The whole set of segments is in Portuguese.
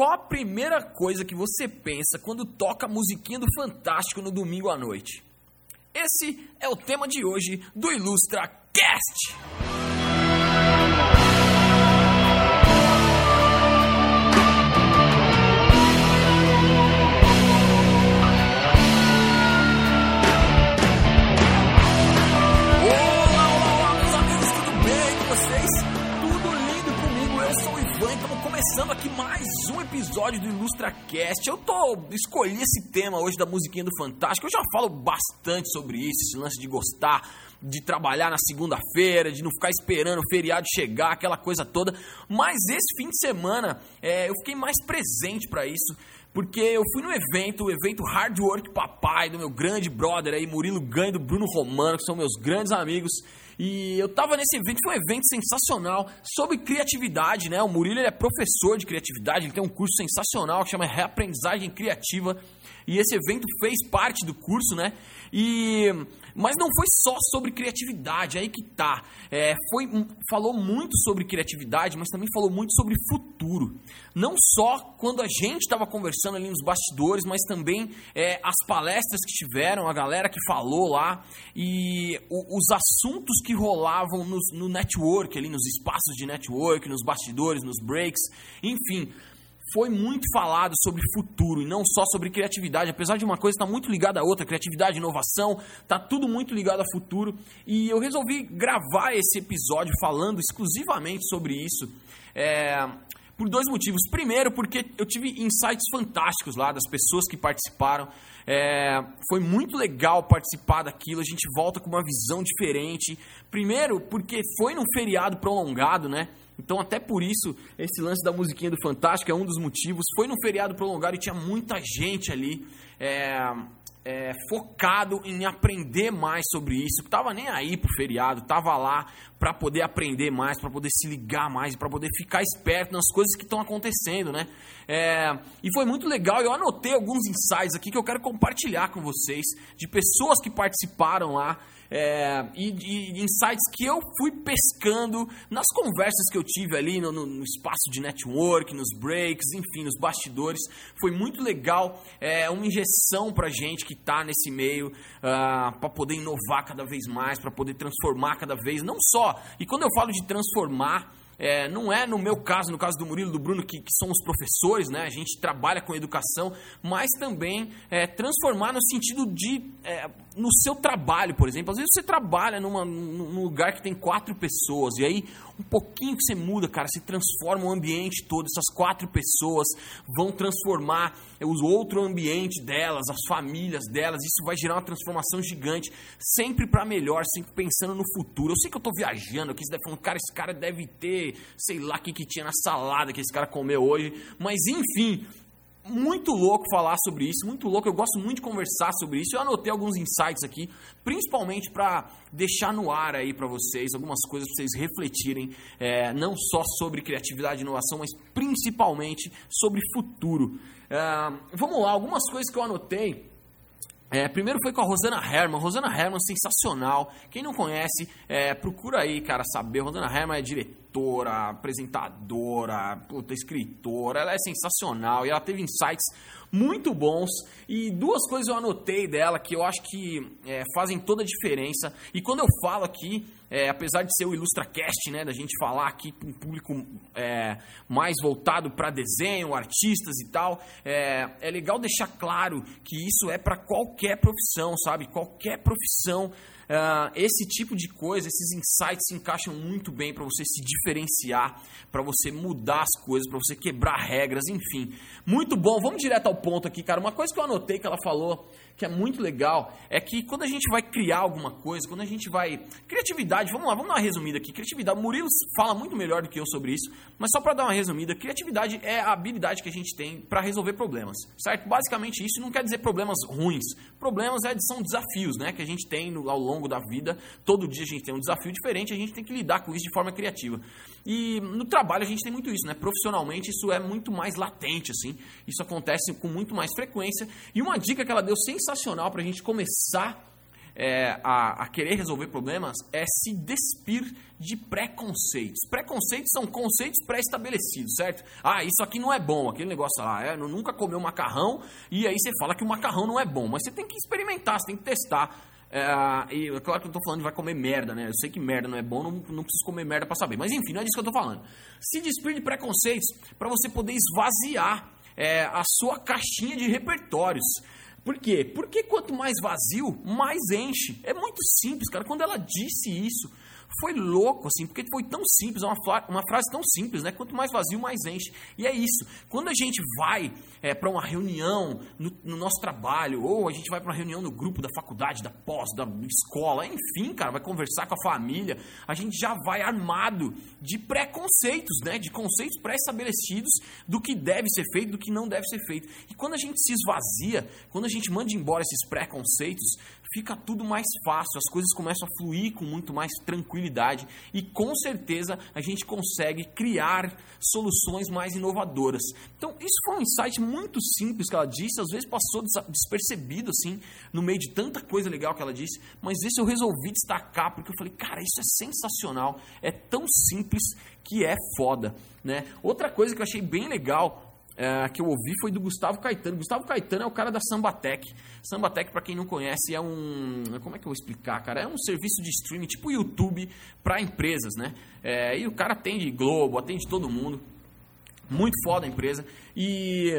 Qual a primeira coisa que você pensa quando toca a musiquinha do Fantástico no domingo à noite? Esse é o tema de hoje do Ilustra Cast. Começando aqui mais um episódio do Ilustra Cast. Eu tô escolhi esse tema hoje da musiquinha do Fantástico. Eu já falo bastante sobre isso, esse lance de gostar de trabalhar na segunda-feira, de não ficar esperando o feriado chegar, aquela coisa toda. Mas esse fim de semana é, eu fiquei mais presente para isso porque eu fui no evento, o evento Hard Work Papai, do meu grande brother aí, Murilo Ganho e do Bruno Romano, que são meus grandes amigos. E eu tava nesse evento, foi um evento sensacional sobre criatividade, né? O Murilo é professor de criatividade, ele tem um curso sensacional que chama Reaprendizagem Criativa. E esse evento fez parte do curso, né? E mas não foi só sobre criatividade, aí que tá. É, foi, falou muito sobre criatividade, mas também falou muito sobre futuro. Não só quando a gente estava conversando ali nos bastidores, mas também é, as palestras que tiveram, a galera que falou lá e o, os assuntos que rolavam no, no network, ali nos espaços de network, nos bastidores, nos breaks, enfim foi muito falado sobre futuro e não só sobre criatividade, apesar de uma coisa estar muito ligada à outra, criatividade, inovação, está tudo muito ligado a futuro. E eu resolvi gravar esse episódio falando exclusivamente sobre isso. É, por dois motivos. Primeiro, porque eu tive insights fantásticos lá das pessoas que participaram. É, foi muito legal participar daquilo. A gente volta com uma visão diferente. Primeiro, porque foi num feriado prolongado, né? Então, até por isso, esse lance da musiquinha do Fantástico é um dos motivos. Foi no feriado prolongado e tinha muita gente ali é, é, focado em aprender mais sobre isso. Tava nem aí pro feriado, tava lá para poder aprender mais, para poder se ligar mais, para poder ficar esperto nas coisas que estão acontecendo, né? É, e foi muito legal. Eu anotei alguns insights aqui que eu quero compartilhar com vocês de pessoas que participaram lá é, e, e, insights que eu fui pescando nas conversas que eu tive ali no, no, no espaço de network, nos breaks, enfim, nos bastidores. Foi muito legal, é uma injeção pra gente que tá nesse meio, uh, ah, para poder inovar cada vez mais, para poder transformar cada vez, não só. E quando eu falo de transformar, é, não é no meu caso, no caso do Murilo, do Bruno, que, que são os professores, né? A gente trabalha com educação, mas também é, transformar no sentido de é, no seu trabalho, por exemplo. Às vezes você trabalha numa, num lugar que tem quatro pessoas e aí um pouquinho que você muda, cara, se transforma o ambiente todo. Essas quatro pessoas vão transformar o outro ambiente delas, as famílias delas. Isso vai gerar uma transformação gigante, sempre para melhor, sempre pensando no futuro. Eu sei que eu tô viajando aqui, você deve falar, cara, esse cara deve ter, sei lá o que, que tinha na salada que esse cara comeu hoje. Mas enfim, muito louco falar sobre isso, muito louco. Eu gosto muito de conversar sobre isso. Eu anotei alguns insights aqui, principalmente para deixar no ar aí para vocês algumas coisas para vocês refletirem, é, não só sobre criatividade e inovação, mas principalmente sobre futuro. É, vamos lá, algumas coisas que eu anotei. É, primeiro foi com a Rosana Herman. Rosana Herman, sensacional. Quem não conhece, é, procura aí, cara, saber. Rosana Herman é diretora, apresentadora, puta, escritora. Ela é sensacional e ela teve insights muito bons. E duas coisas eu anotei dela que eu acho que é, fazem toda a diferença. E quando eu falo aqui, é, apesar de ser o IllustraCast, né, da gente falar aqui para um público é, mais voltado para desenho, artistas e tal, é, é legal deixar claro que isso é para qualquer profissão, sabe? Qualquer profissão Uh, esse tipo de coisa, esses insights se encaixam muito bem para você se diferenciar, para você mudar as coisas, para você quebrar regras, enfim. Muito bom, vamos direto ao ponto aqui, cara. Uma coisa que eu anotei que ela falou que é muito legal é que quando a gente vai criar alguma coisa, quando a gente vai. Criatividade, vamos lá, vamos dar uma resumida aqui. Criatividade, o Murilo fala muito melhor do que eu sobre isso, mas só para dar uma resumida, criatividade é a habilidade que a gente tem para resolver problemas, certo? Basicamente isso não quer dizer problemas ruins. Problemas é, são desafios, né, que a gente tem ao longo da vida. Todo dia a gente tem um desafio diferente, a gente tem que lidar com isso de forma criativa. E no trabalho a gente tem muito isso, né? Profissionalmente isso é muito mais latente, assim. Isso acontece com muito mais frequência. E uma dica que ela deu sensacional para a gente começar é, a, a, querer resolver problemas é se despir de preconceitos. Preconceitos são conceitos pré-estabelecidos, certo? Ah, isso aqui não é bom, aquele negócio lá, é, nunca comeu macarrão e aí você fala que o macarrão não é bom, mas você tem que experimentar, você tem que testar. É, e é claro que eu tô falando de vai comer merda, né? Eu sei que merda não é bom, não, não preciso comer merda para saber. Mas enfim, não é disso que eu tô falando. Se despir de preconceitos para você poder esvaziar é, a sua caixinha de repertórios. Por quê? Porque quanto mais vazio, mais enche. É muito simples, cara. Quando ela disse isso, foi louco, assim, porque foi tão simples, uma, uma frase tão simples, né? Quanto mais vazio, mais enche. E é isso. Quando a gente vai é, para uma reunião no, no, nosso trabalho, ou a gente vai para uma reunião no grupo da faculdade, da pós, da escola, enfim, cara, vai conversar com a família, a gente já vai armado de preconceitos, né? De conceitos pré-estabelecidos do que deve ser feito, do que não deve ser feito. E quando a gente se esvazia, quando a gente manda embora esses preconceitos, fica tudo mais fácil, as coisas começam a fluir com muito mais tranquilidade e com certeza a gente consegue criar soluções mais inovadoras. Então, isso foi um insight muito simples que ela disse, às vezes passou despercebido assim, no meio de tanta coisa legal que ela disse, mas esse eu resolvi destacar porque eu falei, cara, isso é sensacional, é tão simples que é foda, né? Outra coisa que eu achei bem legal é, que eu ouvi foi do Gustavo Caetano. Gustavo Caetano é o cara da Sambatec. Sambatec, para quem não conhece, é um. Como é que eu vou explicar, cara? É um serviço de streaming tipo YouTube para empresas, né? É, e o cara atende Globo, atende todo mundo. Muito foda a empresa. E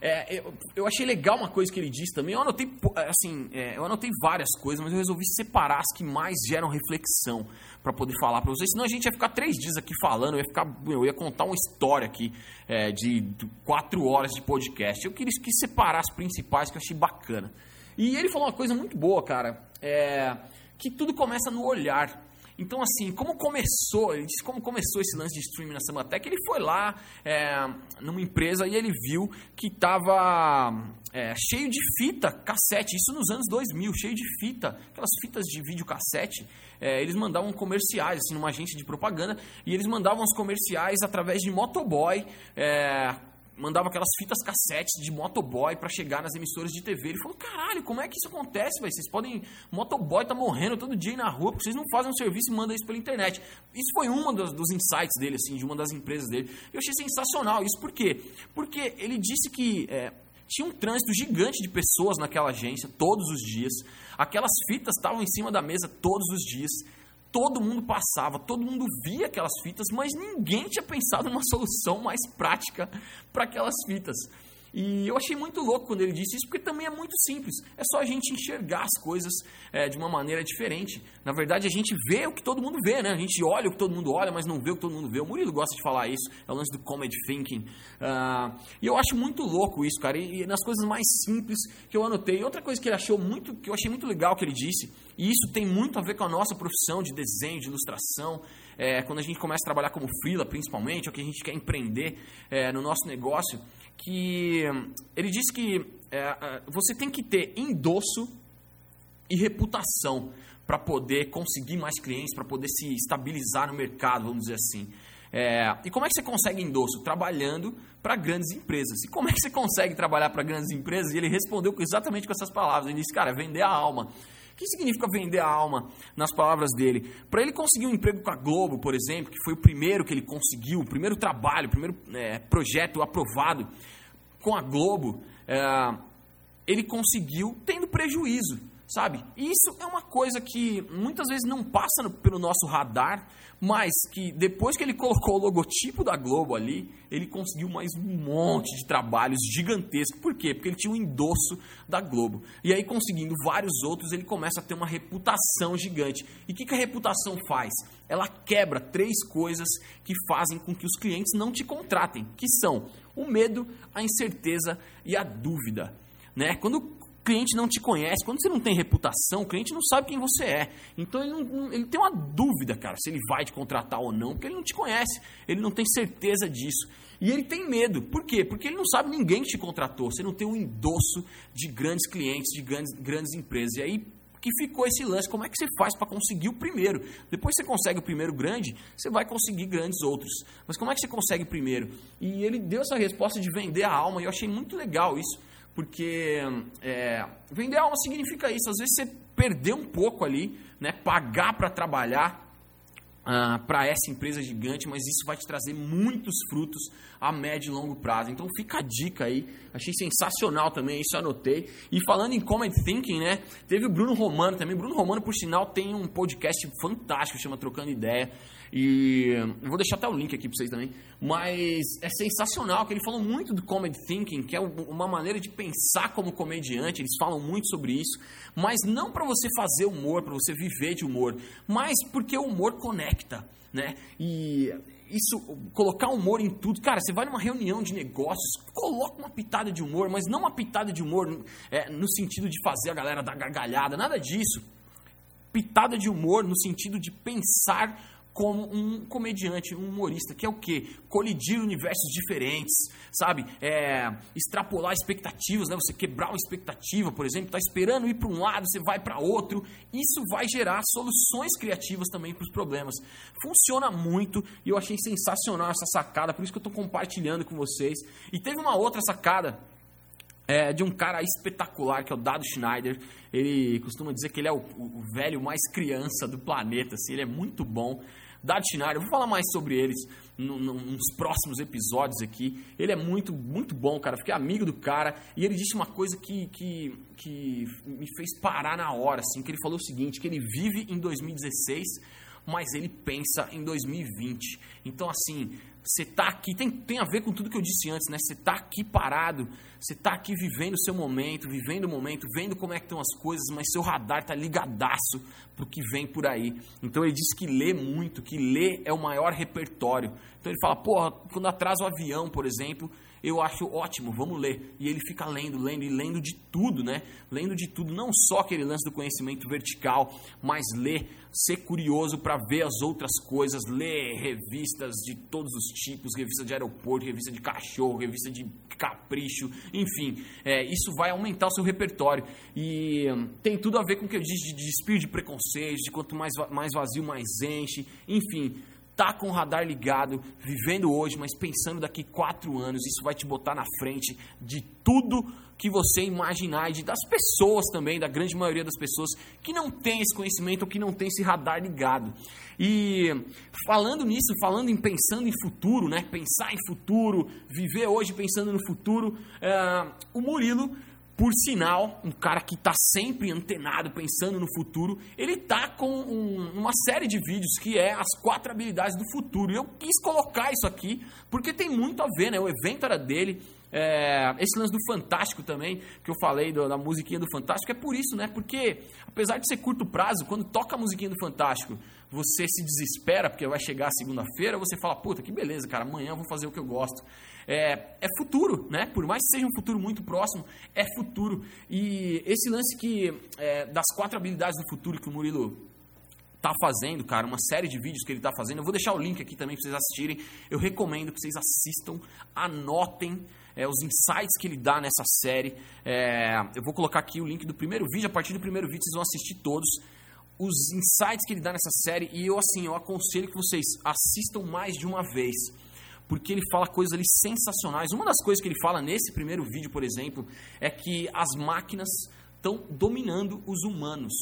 é, eu, eu, achei legal uma coisa que ele disse também. Eu anotei, assim, é, eu anotei várias coisas, mas eu resolvi separar as que mais geram reflexão para poder falar para vocês. Senão a gente ia ficar três dias aqui falando, eu ia, ficar, eu ia contar uma história aqui é, de, quatro horas de podcast. Eu quis separar as principais que eu achei bacana. E ele falou uma coisa muito boa, cara, é, que tudo começa no olhar. Então, assim, como começou, como começou esse lance de streaming na Samatec, ele foi lá é, numa empresa e ele viu que estava é, cheio de fita cassete, isso nos anos 2000, cheio de fita, aquelas fitas de vídeo cassete, é, eles mandavam comerciais, assim, numa agência de propaganda, e eles mandavam os comerciais através de motoboy, é, mandava aquelas fitas cassetes de motoboy para chegar nas emissoras de TV. Ele falou: caralho, como é que isso acontece, velho? Vocês podem. Motoboy tá morrendo todo dia na rua porque vocês não fazem um serviço e mandam isso pela internet. Isso foi um dos, dos insights dele, assim, de uma das empresas dele. Eu achei sensacional. Isso por quê? Porque ele disse que. É, tinha um trânsito gigante de pessoas naquela agência todos os dias. Aquelas fitas estavam em cima da mesa todos os dias todo mundo passava, todo mundo via aquelas fitas, mas ninguém tinha pensado numa solução mais prática para aquelas fitas. E eu achei muito louco quando ele disse isso, porque também é muito simples. É só a gente enxergar as coisas é, de uma maneira diferente. Na verdade, a gente vê o que todo mundo vê, né? A gente olha o que todo mundo olha, mas não vê o que todo mundo vê. O Murilo gosta de falar isso, é o lance do comedy thinking. Uh, e eu acho muito louco isso, cara. E, e, nas coisas mais simples que eu anotei. Outra coisa que ele achou muito, que eu achei muito legal que ele disse, e isso tem muito a ver com a nossa profissão de desenho, de ilustração. É, quando a gente começa a trabalhar como freela, principalmente, ou que a gente quer empreender é, no nosso negócio, que ele disse que é, você tem que ter endosso e reputação para poder conseguir mais clientes, para poder se estabilizar no mercado, vamos dizer assim. É, e como é que você consegue endosso? Trabalhando para grandes empresas. E como é que você consegue trabalhar para grandes empresas? E ele respondeu exatamente com essas palavras. Ele disse, cara, vender a alma. O que significa vender a alma nas palavras dele? Para ele conseguir um emprego com a Globo, por exemplo, que foi o primeiro que ele conseguiu, o primeiro trabalho, o primeiro é, projeto aprovado com a Globo, é, ele conseguiu tendo prejuízo sabe? E isso é uma coisa que muitas vezes não passa no, pelo nosso radar, mas que depois que ele colocou o logotipo da Globo ali, ele conseguiu mais um monte de trabalhos gigantescos. Por quê? Porque ele tinha um endosso da Globo. E aí, conseguindo vários outros, ele começa a ter uma reputação gigante. E o que, que a reputação faz? Ela quebra três coisas que fazem com que os clientes não te contratem, que são o medo, a incerteza e a dúvida. Né? Quando cliente não te conhece, quando você não tem reputação, o cliente não sabe quem você é. Então ele, não, ele tem uma dúvida, cara, se ele vai te contratar ou não, porque ele não te conhece, ele não tem certeza disso. E ele tem medo. Por quê? Porque ele não sabe ninguém que te contratou. Você não tem um endosso de grandes clientes, de grandes, grandes empresas. E aí que ficou esse lance. Como é que você faz para conseguir o primeiro? Depois você consegue o primeiro grande, você vai conseguir grandes outros. Mas como é que você consegue o primeiro? E ele deu essa resposta de vender a alma, e eu achei muito legal isso. Porque é, vender alma significa isso. Às vezes você perder um pouco ali, né? Pagar para trabalhar ah, para essa empresa gigante, mas isso vai te trazer muitos frutos a médio e longo prazo. Então fica a dica aí, achei sensacional também, isso anotei. E falando em Common Thinking, né, teve o Bruno Romano também. Bruno Romano, por sinal, tem um podcast fantástico, chama Trocando Ideia. E vou deixar até o link aqui para vocês também. Mas é sensacional que ele falou muito do comedy thinking, que é uma maneira de pensar como comediante. Eles falam muito sobre isso, mas não para você fazer humor, para você viver de humor, mas porque o humor conecta, né? E isso, colocar humor em tudo. Cara, você vai numa reunião de negócios, coloca uma pitada de humor, mas não uma pitada de humor é, no sentido de fazer a galera dar gargalhada, nada disso. Pitada de humor no sentido de pensar como um comediante, um humorista, que é o quê? Colidir universos diferentes, sabe? É, extrapolar expectativas, né? Você quebrar uma expectativa, por exemplo, está esperando ir para um lado, você vai para outro. Isso vai gerar soluções criativas também para os problemas. Funciona muito e eu achei sensacional essa sacada, por isso que eu estou compartilhando com vocês. E teve uma outra sacada é, de um cara espetacular, que é o Dado Schneider. Ele costuma dizer que ele é o, o velho mais criança do planeta, assim, ele é muito bom. Dado Schneider, vou falar mais sobre eles nos próximos episódios aqui. Ele é muito, muito bom, cara. Fiquei amigo do cara e ele disse uma coisa que, que, que me fez parar na hora, assim, que ele falou o seguinte, que ele vive em 2016, mas ele pensa em 2020. Então, assim, você está aqui, tem, tem a ver com tudo que eu disse antes, né? Você está aqui parado, você está aqui vivendo o seu momento, vivendo o momento, vendo como é que estão as coisas, mas seu radar está ligadaço para o que vem por aí. Então ele diz que lê muito, que lê é o maior repertório. Então ele fala, porra, quando atrasa o avião, por exemplo, eu acho ótimo, vamos ler. E ele fica lendo, lendo e lendo de tudo, né? Lendo de tudo, não só aquele lance do conhecimento vertical, mas ler, ser curioso para ver as outras coisas, ler revistas de todos os tipos, revista de aeroporto, revista de cachorro, revista de capricho, enfim, é, isso vai aumentar o seu repertório. E hum, tem tudo a ver com o que eu disse de, de espírito de preconceito, de quanto mais, mais vazio, mais enche, enfim tá com o radar ligado, vivendo hoje, mas pensando daqui quatro anos, isso vai te botar na frente de tudo que você imaginar e das pessoas também, da grande maioria das pessoas que não tem esse conhecimento ou que não tem esse radar ligado. E falando nisso, falando em pensando em futuro, né? Pensar em futuro, viver hoje pensando no futuro, uh, o Murilo por sinal, um cara que está sempre antenado, pensando no futuro, ele está com um, uma série de vídeos que é as quatro habilidades do futuro. E eu quis colocar isso aqui porque tem muito a ver, né? O evento era dele. É, esse lance do Fantástico também, que eu falei do, da musiquinha do Fantástico, é por isso, né? Porque apesar de ser curto prazo, quando toca a musiquinha do Fantástico, você se desespera porque vai chegar segunda-feira, você fala, puta, que beleza, cara, amanhã eu vou fazer o que eu gosto é, é futuro, né? Por mais que seja um futuro muito próximo, é futuro. E esse lance que é, das quatro habilidades do futuro que o Murilo tá fazendo, cara, uma série de vídeos que ele tá fazendo. Eu vou deixar o link aqui também para vocês assistirem. Eu recomendo que vocês assistam, anotem é, os insights que ele dá nessa série. É, eu vou colocar aqui o link do primeiro vídeo. A partir do primeiro vídeo vocês vão assistir todos os insights que ele dá nessa série. E eu assim, eu aconselho que vocês assistam mais de uma vez porque ele fala coisas ali sensacionais. Uma das coisas que ele fala nesse primeiro vídeo, por exemplo, é que as máquinas estão dominando os humanos.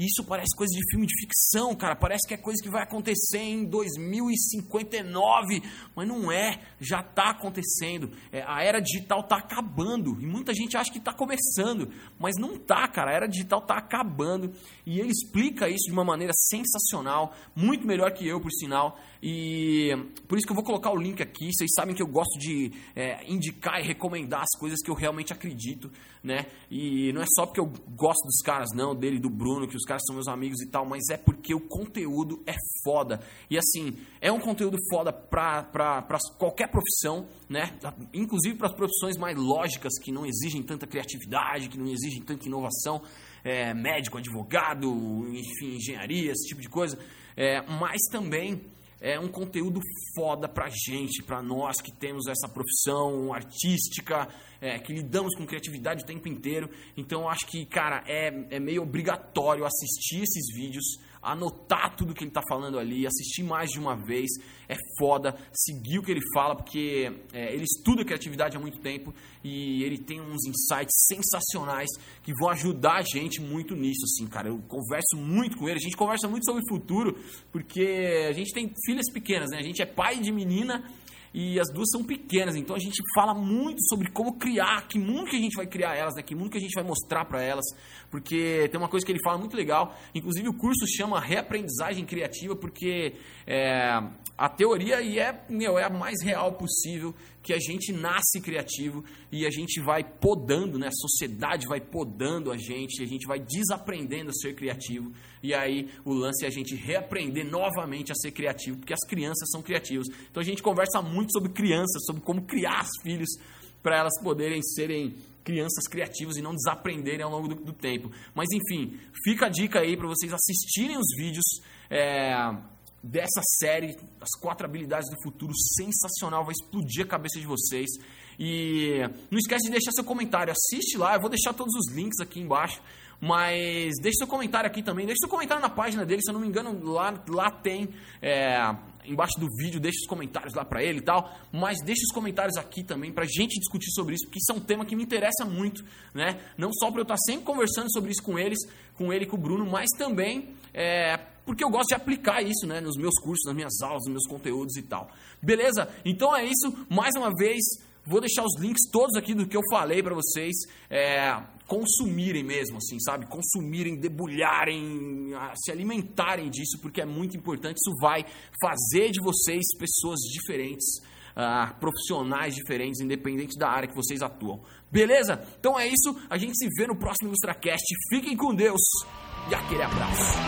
Isso parece coisa de filme de ficção, cara. Parece que é coisa que vai acontecer em 2059, mas não é. Já está acontecendo. É, a era digital está acabando e muita gente acha que está começando, mas não está, cara. A era digital está acabando e ele explica isso de uma maneira sensacional, muito melhor que eu, por sinal. E por isso que eu vou colocar o link aqui. Vocês sabem que eu gosto de é, indicar e recomendar as coisas que eu realmente acredito, né? E não é só porque eu gosto dos caras, não, dele do Bruno, que os caras são meus amigos e tal, mas é porque o conteúdo é foda. E assim, é um conteúdo foda pra, pra, pra qualquer profissão, né? Inclusive para as profissões mais lógicas, que não exigem tanta criatividade, que não exigem tanta inovação. É, médico, advogado, enfim, engenharia, esse tipo de coisa. É, mas também é um conteúdo foda pra gente, pra nós que temos essa profissão artística, é, que lidamos com criatividade o tempo inteiro. Então, acho que, cara, é, é meio obrigatório assistir esses vídeos, anotar tudo que ele está falando ali, assistir mais de uma vez. É foda seguir o que ele fala, porque é, ele estuda criatividade há muito tempo e ele tem uns insights sensacionais que vão ajudar a gente muito nisso, assim, cara. Eu converso muito com ele, a gente conversa muito sobre futuro, porque a gente tem filhas pequenas, né? A gente é pai de menina e as duas são pequenas, então a gente fala muito sobre como criar, que mundo que a gente vai criar elas, né? que mundo que a gente vai mostrar para elas, porque tem uma coisa que ele fala muito legal, inclusive o curso chama Reaprendizagem Criativa, porque é, a teoria e é, meu, é a mais real possível, que a gente nasce criativo e a gente vai podando, né? a sociedade vai podando a gente, a gente vai desaprendendo a ser criativo, e aí o lance é a gente reaprender novamente a ser criativo, porque as crianças são criativas. Então a gente conversa muito sobre crianças, sobre como criar os filhos para elas poderem serem crianças criativas e não desaprenderem ao longo do, do tempo. Mas enfim, fica a dica aí para vocês assistirem os vídeos. É, dessa série, as quatro habilidades do futuro, sensacional, vai explodir a cabeça de vocês. E não esquece de deixar seu comentário, assiste lá, eu vou deixar todos os links aqui embaixo. Mas deixe seu comentário aqui também, deixe seu comentário na página dele, se eu não me engano, lá, lá tem é, embaixo do vídeo, deixe os comentários lá para ele e tal. Mas deixe os comentários aqui também pra gente discutir sobre isso, porque isso é um tema que me interessa muito, né? Não só para eu estar sempre conversando sobre isso com eles, com ele e com o Bruno, mas também é, porque eu gosto de aplicar isso né, nos meus cursos, nas minhas aulas, nos meus conteúdos e tal. Beleza? Então é isso. Mais uma vez, vou deixar os links todos aqui do que eu falei para vocês. É, consumirem mesmo, assim, sabe? Consumirem, debulharem, se alimentarem disso, porque é muito importante. Isso vai fazer de vocês pessoas diferentes, uh, profissionais diferentes, independente da área que vocês atuam. Beleza? Então é isso. A gente se vê no próximo IlustraCast. Fiquem com Deus e aquele abraço.